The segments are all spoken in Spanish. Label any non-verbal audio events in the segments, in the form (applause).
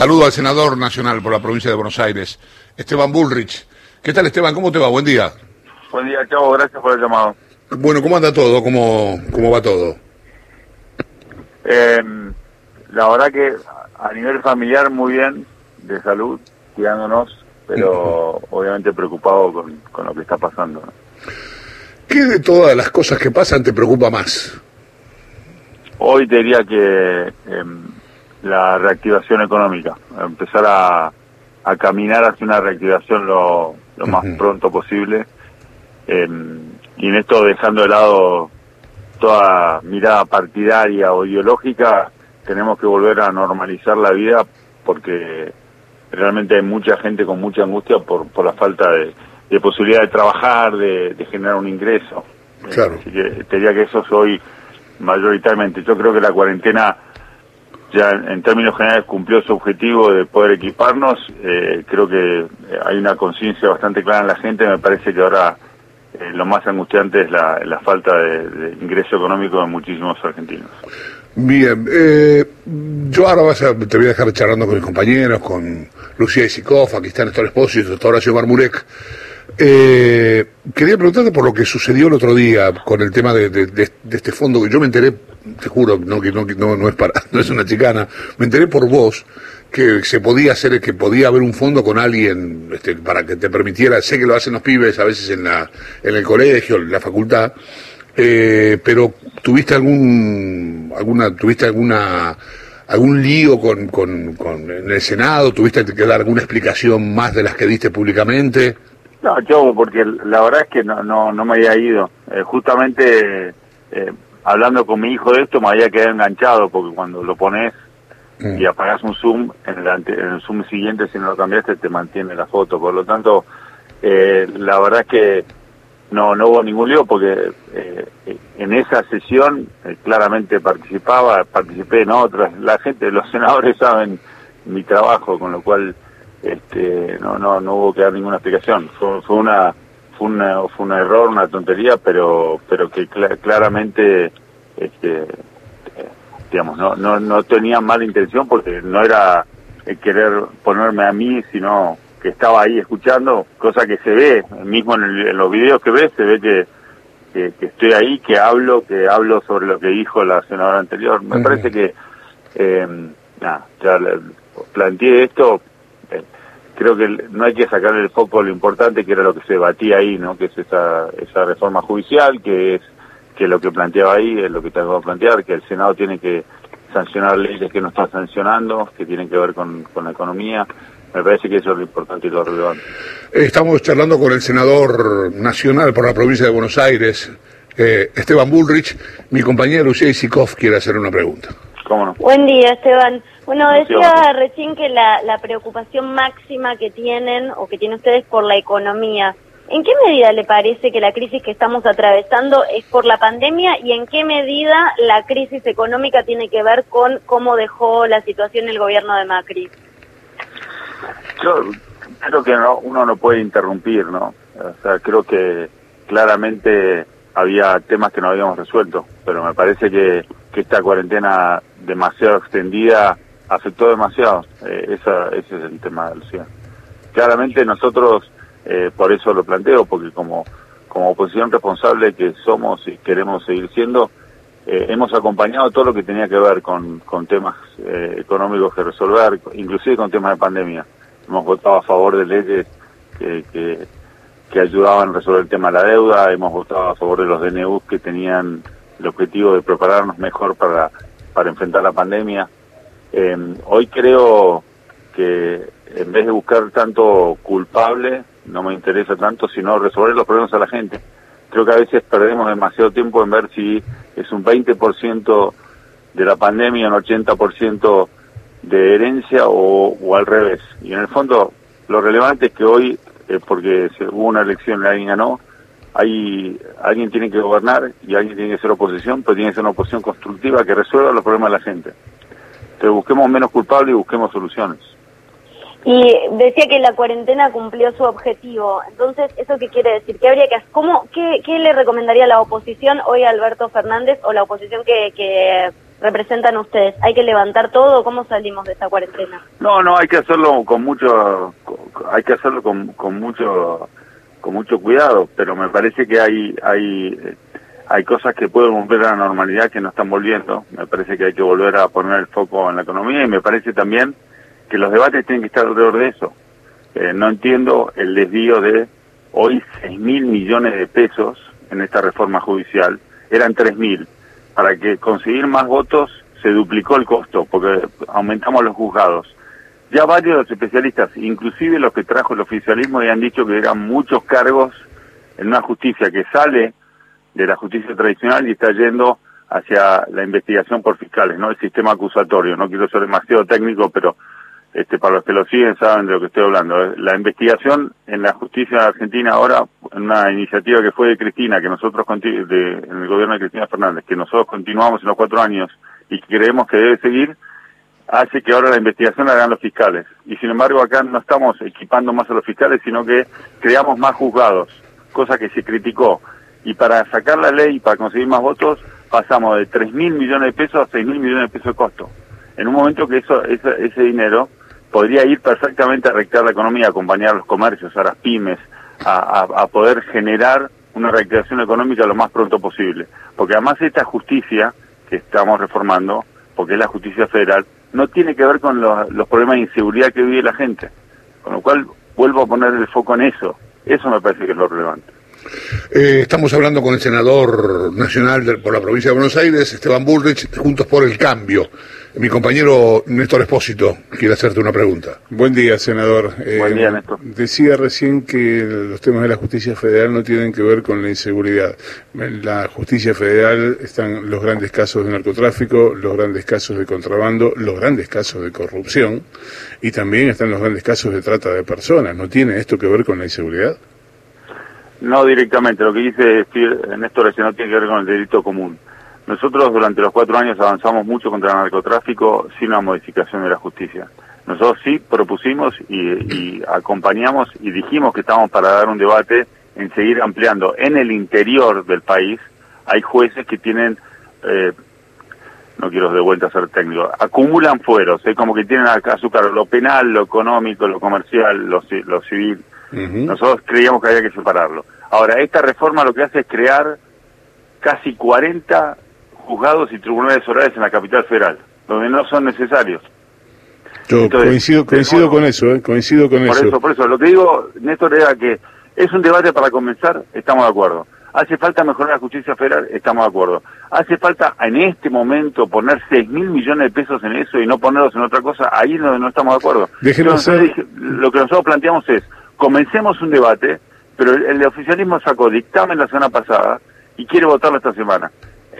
Saludo al senador nacional por la provincia de Buenos Aires, Esteban Bullrich. ¿Qué tal Esteban? ¿Cómo te va? Buen día. Buen día, chavo. Gracias por el llamado. Bueno, ¿cómo anda todo? ¿Cómo, cómo va todo? Eh, la verdad que a nivel familiar muy bien, de salud, cuidándonos, pero obviamente preocupado con, con lo que está pasando. ¿no? ¿Qué de todas las cosas que pasan te preocupa más? Hoy te diría que em, la reactivación económica, empezar a, a caminar hacia una reactivación lo, lo más pronto posible. em, y en esto dejando de lado toda mirada partidaria o ideológica, tenemos que volver a normalizar la vida porque realmente hay mucha gente con mucha angustia por, por la falta de, de posibilidad de trabajar, de, de generar un ingreso. Claro. Así que te diría que eso es hoy mayoritariamente. Yo creo que la cuarentena ya en, términos generales cumplió su objetivo de poder equiparnos. Eh, creo que eh, hay una conciencia bastante clara en la gente. Me parece que ahora eh, lo más angustiante es la, falta de, ingreso económico de muchísimos argentinos. Bien, eh, yo ahora vas a- te voy a dejar charlando con mis compañeros, con Lucía Isikov, aquí está Néstor Espósito, está Horacio Marmurek. Eh, quería preguntarte por lo que sucedió el otro día con el tema de- de este fondo, que yo me enteré, te juro, no, que no, no, no es para, (laughs) no es una chicana, me enteré por vos que se podía hacer, que podía haber un fondo con alguien este, para que te permitiera, sé que lo hacen los pibes a veces en, la, en el colegio, en la facultad, eh, pero tuviste algún alguna tuviste alguna algún lío con, con, con en el Senado tuviste que dar alguna explicación más de las que diste públicamente No, yo, porque la verdad es que no, no, no me había ido. Eh, justamente eh, hablando con mi hijo de esto me había quedado enganchado, porque cuando lo pones y apagas un zoom, en el, ante- en el zoom siguiente, si no lo cambiaste, te mantiene la foto. Por lo tanto, eh, la verdad es que no, no hubo ningún lío, porque eh, en esa sesión eh, claramente participaba, participé en otras. La gente, los senadores saben mi trabajo, con lo cual este, no, no, no hubo que dar ninguna explicación. Fue, fue una fue una, fue un error, una tontería, pero pero que cla- claramente este, eh, digamos no, no no tenía mala intención porque no era el querer ponerme a mí, sino que estaba ahí escuchando, cosa que se ve, mismo en, el- en los videos que ves, se ve que, que, que estoy ahí, que hablo, que hablo sobre lo que dijo la senadora anterior. Me parece que, eh, nada, ya le- planteé esto, eh, creo que no hay que sacarle el foco lo importante que era lo que se debatía ahí, ¿no? Que es esa, esa reforma judicial, que es que lo que planteaba ahí es lo que tengo que plantear, que el Senado tiene que sancionar leyes que no está sancionando, que tienen que ver con, con la economía. Me parece que eso es lo importante y lo relevante. estamos charlando con el senador nacional por la provincia de Buenos Aires eh, Esteban Bullrich mi compañera Lucía Isikov quiere hacer una pregunta ¿Cómo no? Buen día, Esteban. Bueno, decía recién que la, la preocupación máxima que tienen o que tienen ustedes por la economía. ¿En qué medida le parece que la crisis que estamos atravesando es por la pandemia y en qué medida la crisis económica tiene que ver con cómo dejó la situación el gobierno de Macri? Yo creo que no, uno no puede interrumpir, ¿no? O sea, creo que claramente había temas que no habíamos resuelto, pero me parece que, que esta cuarentena demasiado extendida afectó demasiado. Eh, esa, ese es el tema, Lucía. Claramente nosotros, eh, por eso lo planteo, porque como, como oposición responsable que somos y queremos seguir siendo, eh, hemos acompañado todo lo que tenía que ver con, con temas económicos que resolver, inclusive con temas de pandemia. Hemos votado a favor de leyes que, que, que ayudaban a resolver el tema de la deuda, hemos votado a favor de los DNUs que tenían el objetivo de prepararnos mejor para, para enfrentar la pandemia. Eh, hoy creo que en vez de buscar tanto culpable, no me interesa tanto, sino resolver los problemas a la gente. Creo que a veces perdemos demasiado tiempo en ver si es un 20% de la pandemia, un 80% de herencia o, o al revés. Y en el fondo, lo relevante es que hoy, eh, porque hubo una elección y alguien ganó, hay, alguien tiene que gobernar y alguien tiene que ser oposición, pero tiene que ser una oposición constructiva que resuelva los problemas de la gente. Entonces busquemos menos culpables y busquemos soluciones. Y decía que la cuarentena cumplió su objetivo. Entonces, ¿eso qué quiere decir? ¿Qué habría que hacer? ¿Cómo, qué, qué le recomendaría la oposición hoy a Alberto Fernández o la oposición que, que representan ustedes? ¿Hay que levantar todo? ¿Cómo salimos de esta cuarentena? No, no, hay que hacerlo con mucho, hay que hacerlo con, con mucho, con mucho cuidado, pero me parece que hay, hay, hay cosas que pueden volver a la normalidad que no están volviendo. Me parece que hay que volver a poner el foco en la economía y me parece también que los debates tienen que estar alrededor de eso. Eh, no entiendo el desvío de hoy 6 mil millones de pesos en esta reforma judicial, eran 3 mil. Para que conseguir más votos se duplicó el costo, porque aumentamos los juzgados. Ya varios los especialistas, inclusive los que trajo el oficialismo, ya han dicho que eran muchos cargos en una justicia que sale de la justicia tradicional y está yendo hacia la investigación por fiscales, ¿no? El sistema acusatorio. No quiero ser demasiado técnico, pero este, para los que lo siguen saben de lo que estoy hablando. La investigación en la justicia argentina ahora, una iniciativa que fue de Cristina, que nosotros, de, en el gobierno de Cristina Fernández, que nosotros continuamos en los cuatro años y creemos que debe seguir, hace que ahora la investigación la hagan los fiscales. Y sin embargo acá no estamos equipando más a los fiscales, sino que creamos más juzgados, cosa que se criticó. Y para sacar la ley para conseguir más votos, pasamos de 3 mil millones de pesos a 6 mil millones de pesos de costo. En un momento que eso, ese, ese dinero podría ir perfectamente a recrear la economía, acompañar a los comercios, a las pymes, a, poder generar una recreación económica lo más pronto posible. Porque además esta justicia que estamos reformando, porque es la justicia federal, no tiene que ver con los, problemas de inseguridad que vive la gente. Con lo cual vuelvo a poner el foco en eso. Eso me parece que es lo relevante. Eh, estamos hablando con el senador nacional por la provincia de Buenos Aires, Esteban Bullrich, Juntos por el Cambio. Mi compañero Néstor Espósito quiere hacerte una pregunta. Buen día, senador. Eh, Buen día, Néstor. Decía recién que los temas de la justicia federal no tienen que ver con la inseguridad. En la justicia federal están los grandes casos de narcotráfico, los grandes casos de contrabando, los grandes casos de corrupción y también están los grandes casos de trata de personas. ¿No tiene esto que ver con la inseguridad? No directamente. Lo que dice Néstor es que no tiene que ver con el delito común nosotros durante los cuatro años avanzamos mucho contra el narcotráfico sin una modificación de la justicia. Nosotros sí propusimos y, acompañamos y dijimos que estábamos para dar un debate en seguir ampliando. En el interior del país hay jueces que tienen, eh, no quiero de vuelta ser técnico, acumulan fueros, es como que tienen a, su cargo lo penal, lo económico, lo comercial, lo, civil. Nosotros creíamos que había que separarlo. Ahora, esta reforma lo que hace es crear casi 40 juzgados y tribunales orales en la capital federal, donde no son necesarios. Yo coincido, coincido con eso, ¿eh? coincido con por eso. Por eso, lo que digo, Néstor, era que es un debate para comenzar, estamos de acuerdo. ¿Hace falta mejorar la justicia federal? Estamos de acuerdo. ¿Hace falta en este momento poner 6 mil millones de pesos en eso y no ponerlos en otra cosa? Ahí no, no estamos de acuerdo. lo que nosotros planteamos es, comencemos un debate, pero el, el oficialismo sacó dictamen la semana pasada y quiere votarlo esta semana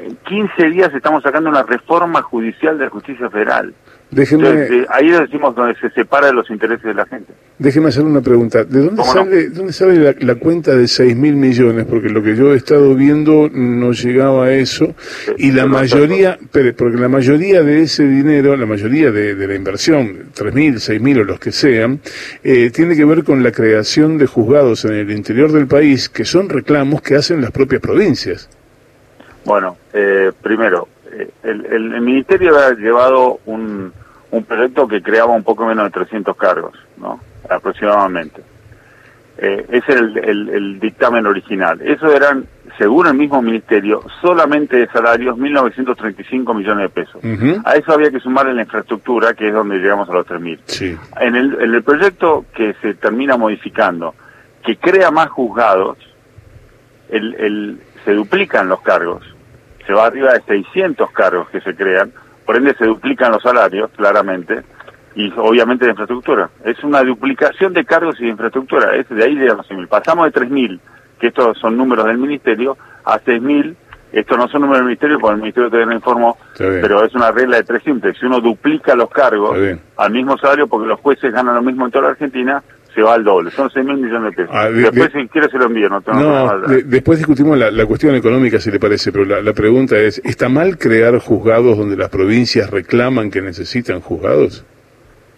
en 15 días estamos sacando una reforma judicial de la justicia federal. Déjeme, eh, ahí decimos donde se separa de los intereses de la gente. Déjeme hacer una pregunta. ¿De dónde sale, dónde sale la, cuenta de 6 mil millones? Porque lo que yo he estado viendo no llegaba a eso. y la mayoría, porque la mayoría de ese dinero, la mayoría de, la inversión, 3 mil, 6 mil o los que sean, eh, tiene que ver con la creación de juzgados en el interior del país, que son reclamos que hacen las propias provincias. Bueno, eh, primero, eh, el, el, Ministerio ha llevado un, un proyecto que creaba un poco menos de 300 cargos, ¿no? Aproximadamente. Eh, ese es el, el, dictamen original. Eso eran, según el mismo ministerio, solamente de salarios 1.935 millones de pesos. A eso había que sumarle la infraestructura, que es donde llegamos a los 3.000. Sí. En, el, en el proyecto que se termina modificando, que crea más juzgados, el, el, se duplican los cargos, se va arriba de 600 cargos que se crean, por ende se duplican los salarios, claramente, y obviamente de infraestructura. Es una duplicación de cargos y de infraestructura, es de ahí de los Pasamos de 3.000, que estos son números del Ministerio, a 6.000, estos no son números del Ministerio, porque el Ministerio todavía no informó, pero es una regla de tres simples. Si uno duplica los cargos al mismo salario, porque los jueces ganan lo mismo en toda la Argentina, se va al doble, son 6 mil millones de pesos. Ah, después, si quiere, se lo envío. No, no después discutimos la, cuestión económica, si le parece, pero la, pregunta es: ¿está mal crear juzgados donde las provincias reclaman que necesitan juzgados?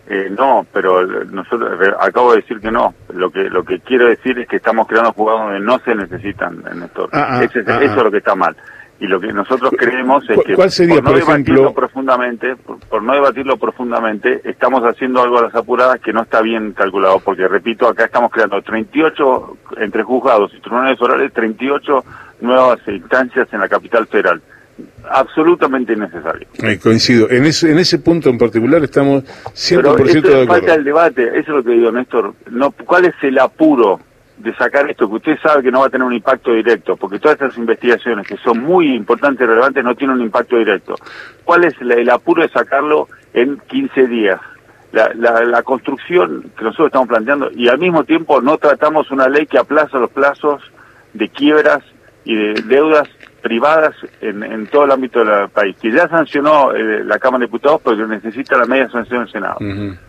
Eh, no, pero nosotros acabo de decir que no. Lo que lo que quiero decir es que estamos creando juzgados donde no se necesitan, Néstor. Ah, ah, eso es lo que está mal. Y lo que nosotros creemos es que ¿Cuál sería, por no por debatirlo ejemplo- profundamente, por, por no debatirlo profundamente, estamos haciendo algo a las apuradas que no está bien calculado, porque repito, acá estamos creando 38 entre juzgados y tribunales orales, 38 nuevas instancias en la capital federal. Absolutamente innecesario. Eh, coincido. En ese, en ese punto en particular estamos 100% Pero esto de falta acuerdo. el debate, eso es lo que digo, Néstor. No, ¿Cuál es el apuro de sacar esto que usted sabe que no va a tener un impacto directo? Porque todas estas investigaciones que son muy importantes y relevantes no tienen un impacto directo. ¿Cuál es el apuro de sacarlo en 15 días? La, la, la construcción que nosotros estamos planteando y al mismo tiempo no tratamos una ley que aplaza los plazos de quiebras y de deudas privadas en, en todo el ámbito del país, que ya sancionó eh, la Cámara de Diputados, pero que necesita la media sanción del Senado.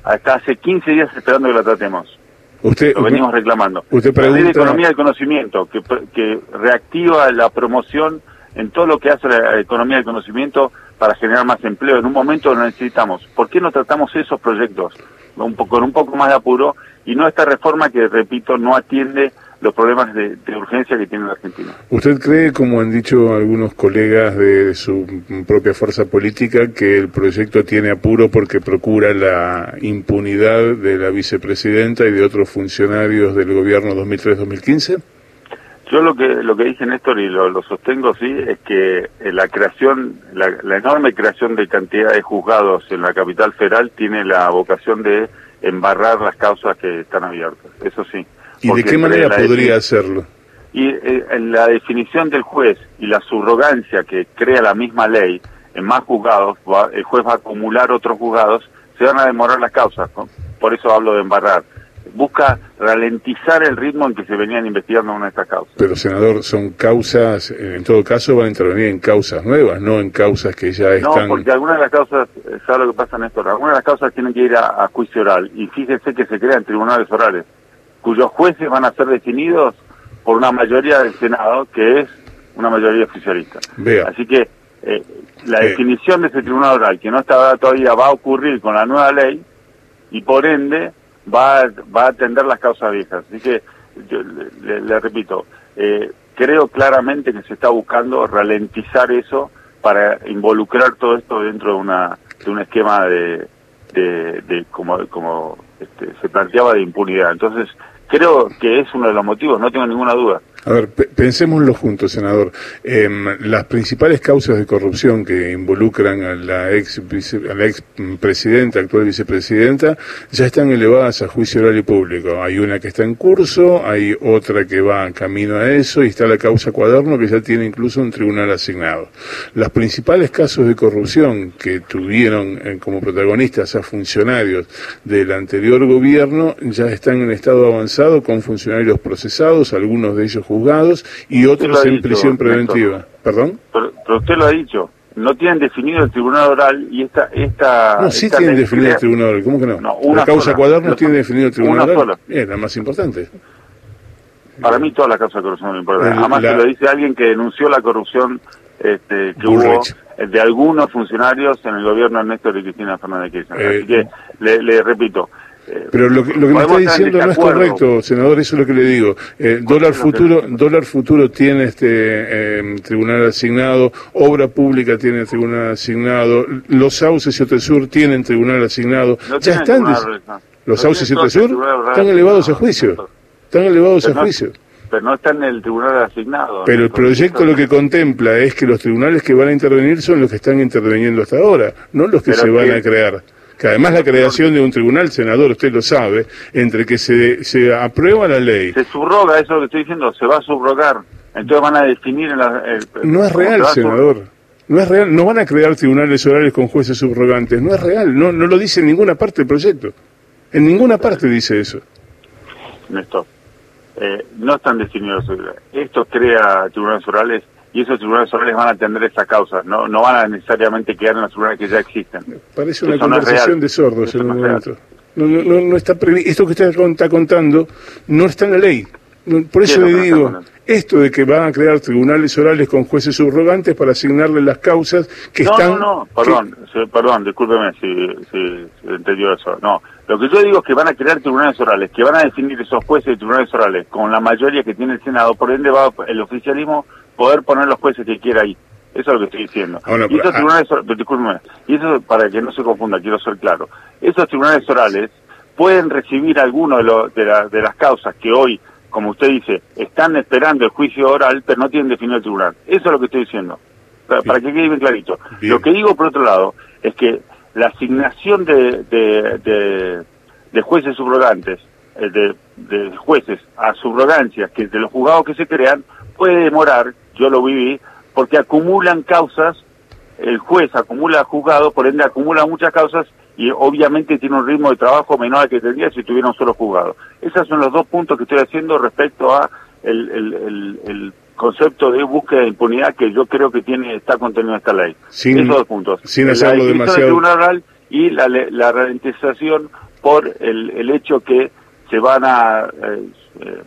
Hasta hace 15 días esperando que la tratemos. Usted, Lo venimos reclamando. usted La ley de pregunta- economía del conocimiento, que, que reactiva la promoción en todo lo que hace la economía del conocimiento para generar más empleo. En un momento lo necesitamos. ¿Por qué no tratamos esos proyectos un poco, con un poco más de apuro y no esta reforma que, repito, no atiende los problemas de, de urgencia que tiene la Argentina? ¿Usted cree, como han dicho algunos colegas de su propia fuerza política, que el proyecto tiene apuro porque procura la impunidad de la vicepresidenta y de otros funcionarios del gobierno 2003-2015? Yo lo que lo que dije Néstor y lo, lo sostengo sí es que eh, la creación la, la enorme creación de cantidad de juzgados en la capital federal tiene la vocación de embarrar las causas que están abiertas eso sí ¿Y de qué manera podría hacerlo? y eh, en la definición del juez y la subrogancia que crea la misma ley en más juzgados va- el juez va a acumular otros juzgados se van a demorar las causas ¿no? por eso hablo de embarrar busca ralentizar el ritmo en que se venían investigando una de estas causas Pero, senador, son causas, eh, en todo caso van a intervenir en causas nuevas, no en causas que ya No, están... porque algunas de las causas, eh, ¿sabe lo que pasa, Néstor? Algunas de las causas tienen que ir a, a juicio oral. Y fíjese que se crean tribunales orales, cuyos jueces van a ser definidos por una mayoría del Senado, que es una mayoría oficialista. Vea. Así que eh, la definición de ese tribunal oral, que no está todavía, va a ocurrir con la nueva ley, y por ende va, a- va a atender las causas viejas. Así que, yo le, le- le repito, eh, creo claramente que se está buscando ralentizar eso para involucrar todo esto dentro de una de un esquema de, de, de como como este, se planteaba de impunidad. Entonces creo que es uno de los motivos, no tengo ninguna duda. A ver, pe- pensémoslo juntos, senador. Em, las principales causas de corrupción que involucran a la ex, vice- a la ex presidenta, actual vicepresidenta, ya están elevadas a juicio oral y público. Hay una que está en curso, hay otra que va camino a eso y está la causa cuaderno que ya tiene incluso un tribunal asignado. Los principales casos de corrupción que tuvieron eh, como protagonistas a funcionarios del anterior gobierno ya están en estado avanzado con funcionarios procesados, algunos de ellos juzgados y otros en dicho, prisión Néstor. preventiva. ¿Perdón? Pero, pero usted lo ha dicho, no tienen definido el tribunal oral y esta esta No, sí esta tienen definido el tribunal oral. ¿Cómo que no? No, una la causa sola. cuaderno Una tiene definido el tribunal Una oral. sola. Bien, la más importante. Para mí todas las causas de corrupción son importantes. Además la- se lo dice alguien que denunció la corrupción este, que Bullrich. hubo eh, de algunos funcionarios en el gobierno de Néstor y Cristina Fernández de Kirchner. Eh, Así que le, le repito. Eh, Pero lo que, lo que me está diciendo no es correcto, senador, eso es lo que le digo. Eh, dólar futuro, dólar futuro tiene este eh, tribunal asignado, obra pública tiene tribunal asignado, los sauces y Otesur tienen tribunal asignado. No ya están, tribunal no. los No sauces y Otesur están elevados a juicio, están elevados a juicio. Pero no está en el tribunal asignado. Pero el proyecto lo que contempla es que los tribunales que van a intervenir son los que están interviniendo hasta ahora, no los que Pero se van que- a crear. Que además la creación de un tribunal, senador, usted lo sabe, entre que se, se aprueba la ley, Se subroga, eso es lo que estoy diciendo, se va a subrogar. Entonces van a definir en la... el- no es se real, senador. No es real, no van a crear tribunales orales con jueces subrogantes, no es real, no, no lo dice en ninguna parte del proyecto. En ninguna parte dice eso. Néstor, eh, no están definidos. Esto crea tribunales orales y esos tribunales orales van a atender esta causa. No, no van a necesariamente quedar en los tribunales que ya existen. Parece una Eso no conversación real. de sordos Eso en un no momento. No, no, no, no está previ- Esto que usted está contando no está en la ley. No, Por eso ¿Qué es lo le no digo, esto de que van a crear tribunales orales con jueces subrogantes para asignarle las causas que no, están... no, no, perdón, perdón, discúlpeme si, si, si entendió eso. No, lo que yo digo es que van a crear tribunales orales, que van a definir esos jueces de tribunales orales con la mayoría que tiene el Senado, por ende va el oficialismo poder poner los jueces que quiera ahí. Eso es lo que estoy diciendo. y esos tribunales, y eso para que no se confunda, quiero ser claro. Esos tribunales orales pueden recibir alguno de, de, de las causas que hoy, como usted dice, están esperando el juicio oral, pero no tienen definido el tribunal. Eso es lo que estoy diciendo. Para, que quede bien clarito. Lo que digo, por otro lado, es que la asignación de, de, de jueces subrogantes, eh, de, de jueces a subrogancias, que de los juzgados que se crean, puede demorar, yo lo viví, porque acumulan causas, el juez acumula juzgados, por ende acumula muchas causas y obviamente tiene un ritmo de trabajo menor al que tendría si tuviera un solo juzgado. Esos son los dos puntos que estoy haciendo respecto a el, el, el, concepto de búsqueda de impunidad que yo creo que tiene está contenido en esta ley. Esos dos puntos. Sin hacerlo demasiado. y la, la ralentización por el, el hecho que se van a eh, eh,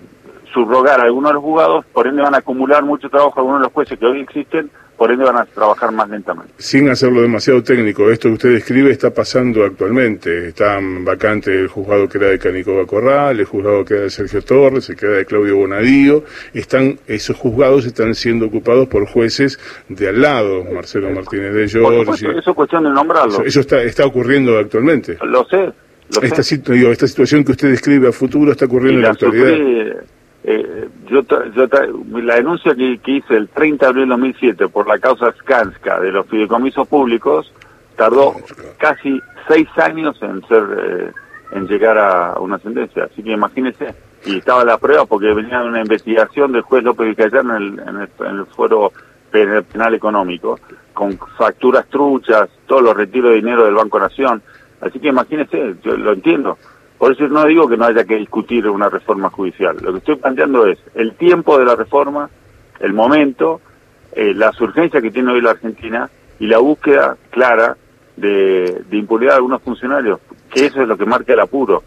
subrogar a algunos de los juzgados, por ende van a acumular mucho trabajo algunos de los jueces que hoy existen, por ende van a trabajar más lentamente. Sin hacerlo demasiado técnico, esto que usted describe está pasando actualmente. Están vacante el juzgado que era de Canicoba Corral, el juzgado que era de Sergio Torres, el que era de Claudio Bonadío. Están, esos juzgados están siendo ocupados por jueces de al lado, Marcelo Martínez de Giorgi. Eso es cuestión de nombrarlo. Eso, está, está ocurriendo actualmente. Lo sé. esta, esta situación que usted describe a futuro está ocurriendo en la, actualidad. Eh, yo, yo la denuncia que, hice el 30 de abril de 2007 por la causa Skanska de los fideicomisos públicos tardó casi seis años en ser eh, en llegar a una sentencia. Así que imagínese, y estaba la prueba porque venía una investigación del juez López Vicayán en el, en el, en el foro penal económico, con facturas truchas, todos los retiros de dinero del Banco Nación. Así que imagínese, yo lo entiendo. Por eso no digo que no haya que discutir una reforma judicial. Lo que estoy planteando es el tiempo de la reforma, el momento, eh, las que tiene hoy la Argentina y la búsqueda clara de, de impunidad de algunos funcionarios, que eso es lo que marca el apuro.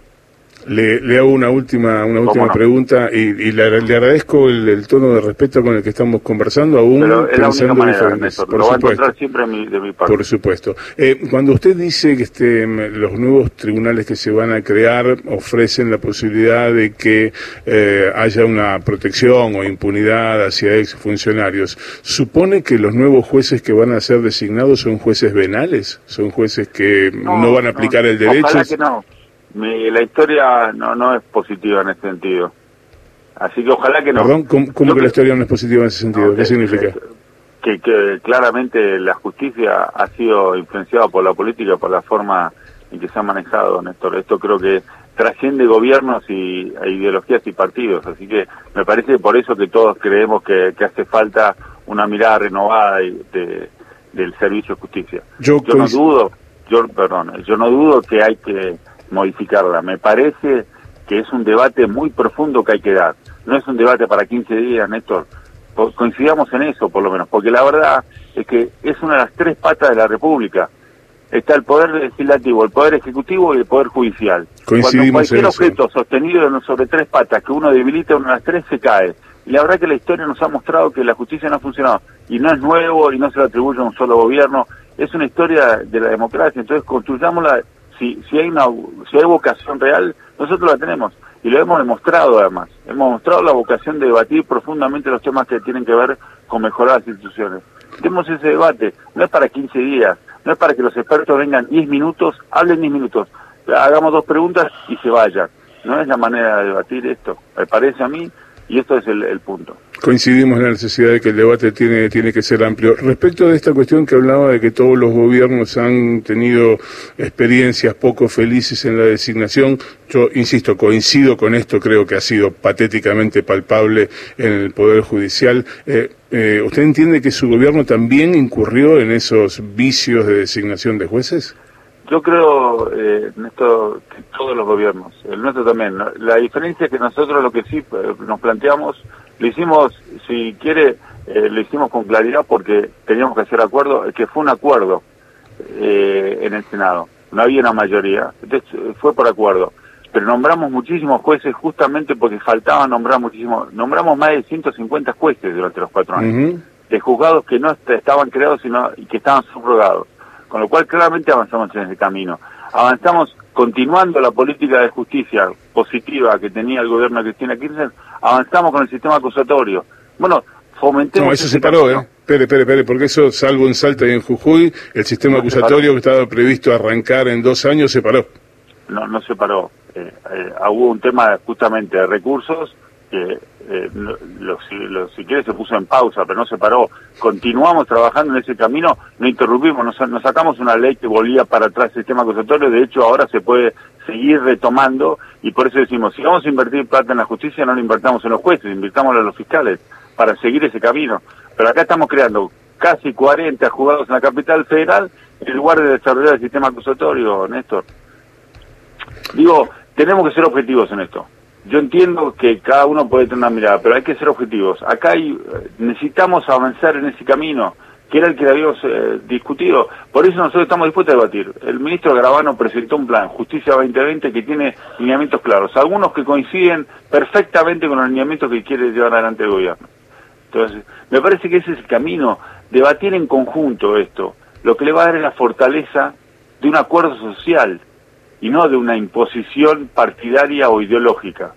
Le, le, hago una última una última pregunta y, y le, agradezco el, tono de respeto con el que estamos conversando aún pensando diferentes. por supuesto. siempre de mi parte. Por supuesto. Eh, cuando usted dice que este, los nuevos tribunales que se van a crear ofrecen la posibilidad de que eh, haya una protección o impunidad hacia exfuncionarios, ¿supone que los nuevos jueces que van a ser designados son jueces venales? ¿Son jueces que no, van a aplicar el derecho? Ojalá que no mi, la historia no, no es positiva en ese sentido. Así que ojalá que no. Perdón, ¿cómo, que, la historia no es positiva en ese sentido? ¿Qué significa? Que, que, claramente la justicia ha sido influenciada por la política, por la forma en que se ha manejado, Néstor. Esto creo que trasciende gobiernos y e ideologías y partidos. Así que me parece por eso que todos creemos que, que hace falta una mirada renovada de, del servicio de justicia. Yo, yo no dudo, yo, perdón, yo no dudo que hay que modificarla. Me parece que es un debate muy profundo que hay que dar. No es un debate para 15 días, Néstor. Coincidamos en eso, por lo menos, porque la verdad es que es una de las tres patas de la República. Está el poder legislativo, el poder ejecutivo y el poder judicial. Coincidimos Cuando cualquier objeto sostenido sobre tres patas, que uno debilita una de las tres, se cae. Y la verdad que la historia nos ha mostrado que la justicia no ha funcionado. Y no es nuevo y no se lo atribuye a un solo gobierno. Es una historia de la democracia. Entonces construyámosla si, si, hay una, si hay vocación real, nosotros la tenemos. Y lo hemos demostrado además. Hemos mostrado la vocación de debatir profundamente los temas que tienen que ver con mejorar las instituciones. Tenemos ese debate. No es para 15 días. No es para que los expertos vengan 10 minutos, hablen 10 minutos. Hagamos dos preguntas y se vayan. No es la manera de debatir esto. Me parece a mí y esto es el, punto. Coincidimos en la necesidad de que el debate tiene, tiene que ser amplio. Respecto de esta cuestión que hablaba de que todos los gobiernos han tenido experiencias poco felices en la designación, yo insisto, coincido con esto, creo que ha sido patéticamente palpable en el Poder Judicial. Eh, eh, ¿Usted entiende que su gobierno también incurrió en esos vicios de designación de jueces? Yo creo, eh, esto, todos los gobiernos, el nuestro también. La diferencia es que nosotros lo que sí eh, nos planteamos, lo hicimos, si quiere, eh, lo hicimos con claridad porque teníamos que hacer acuerdo, que fue un acuerdo eh, en el Senado. No había una mayoría, entonces fue por acuerdo. Pero nombramos muchísimos jueces justamente porque faltaba nombrar muchísimos. Nombramos más de 150 jueces durante los cuatro años, de juzgados que no estaban creados sino y que estaban subrogados con lo cual claramente avanzamos en ese camino. Avanzamos continuando la política de justicia positiva que tenía el gobierno de Cristina Kirchner, avanzamos con el sistema acusatorio. Bueno, fomentemos... No, eso se paró, ¿eh? Espere, espere, espere, porque eso, salvo en Salta y en Jujuy, el sistema acusatorio que estaba previsto arrancar en dos años se paró. No, no se paró. Eh, eh, hubo un tema justamente de recursos que eh, lo, si quiere se puso en pausa, pero no se paró. Continuamos trabajando en ese camino, no interrumpimos, nos, nos sacamos una ley que volvía para atrás el sistema acusatorio, de hecho ahora se puede seguir retomando y por eso decimos, si vamos a invertir plata en la justicia, no lo invertamos en los jueces, invirtámoslo en los fiscales para seguir ese camino. Pero acá estamos creando casi 40 juzgados en la capital federal en lugar de desarrollar el sistema acusatorio, Néstor. Digo, tenemos que ser objetivos en esto. Yo entiendo que cada uno puede tener una mirada, pero hay que ser objetivos. Acá hay, necesitamos avanzar en ese camino, que era el que habíamos eh, discutido. Por eso nosotros estamos dispuestos a debatir. El ministro Gravano presentó un plan, Justicia 2020, que tiene lineamientos claros, algunos que coinciden perfectamente con los lineamientos que quiere llevar adelante el gobierno. Entonces, me parece que ese es el camino, debatir en conjunto esto, lo que le va a dar es la fortaleza de un acuerdo social y no de una imposición partidaria o ideológica.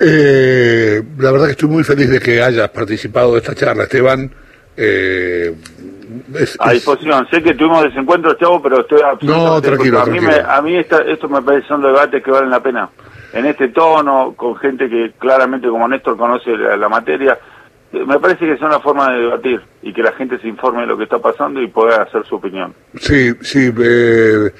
Eh, la verdad que estoy muy feliz de que hayas participado de esta charla, Esteban. Eh, a disposición. Sé que tuvimos desencuentros, Chavo, pero estoy No, tranquilo, a mí, me, a mí esto me parece son debates que valen la pena en este tono, con gente que claramente como Néstor conoce la, materia, me parece que es una forma de debatir y que la gente se informe de lo que está pasando y pueda hacer su opinión. Sí, sí, eh,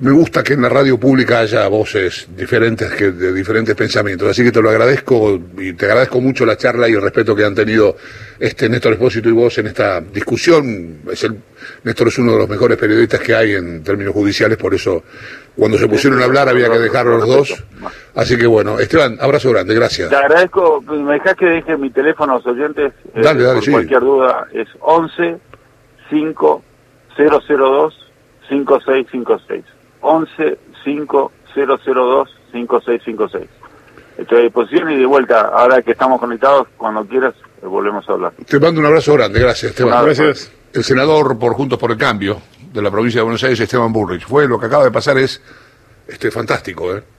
me gusta que en la radio pública haya voces diferentes que de diferentes pensamientos, así que te lo agradezco y te agradezco mucho la charla y el respeto que han tenido este Néstor Espósito y vos en esta discusión. Es el, Néstor es uno de los mejores periodistas que hay en términos judiciales, por eso cuando se pusieron a hablar había que dejar los dos. Así que bueno, Esteban, abrazo grande, gracias. Te agradezco, me dejás que deje mi teléfono a los oyentes. Eh, dale, dale, por cualquier duda, es 11 5 002 5656. 11 5 002 5656. Estoy a disposición y de vuelta, ahora que estamos conectados, cuando quieras, eh, volvemos a hablar. Te mando un abrazo grande, gracias Esteban. Gracias. El senador por Juntos por el Cambio de la provincia de Buenos Aires, Esteban Burrich. Fue lo que acaba de pasar es este fantástico, ¿eh?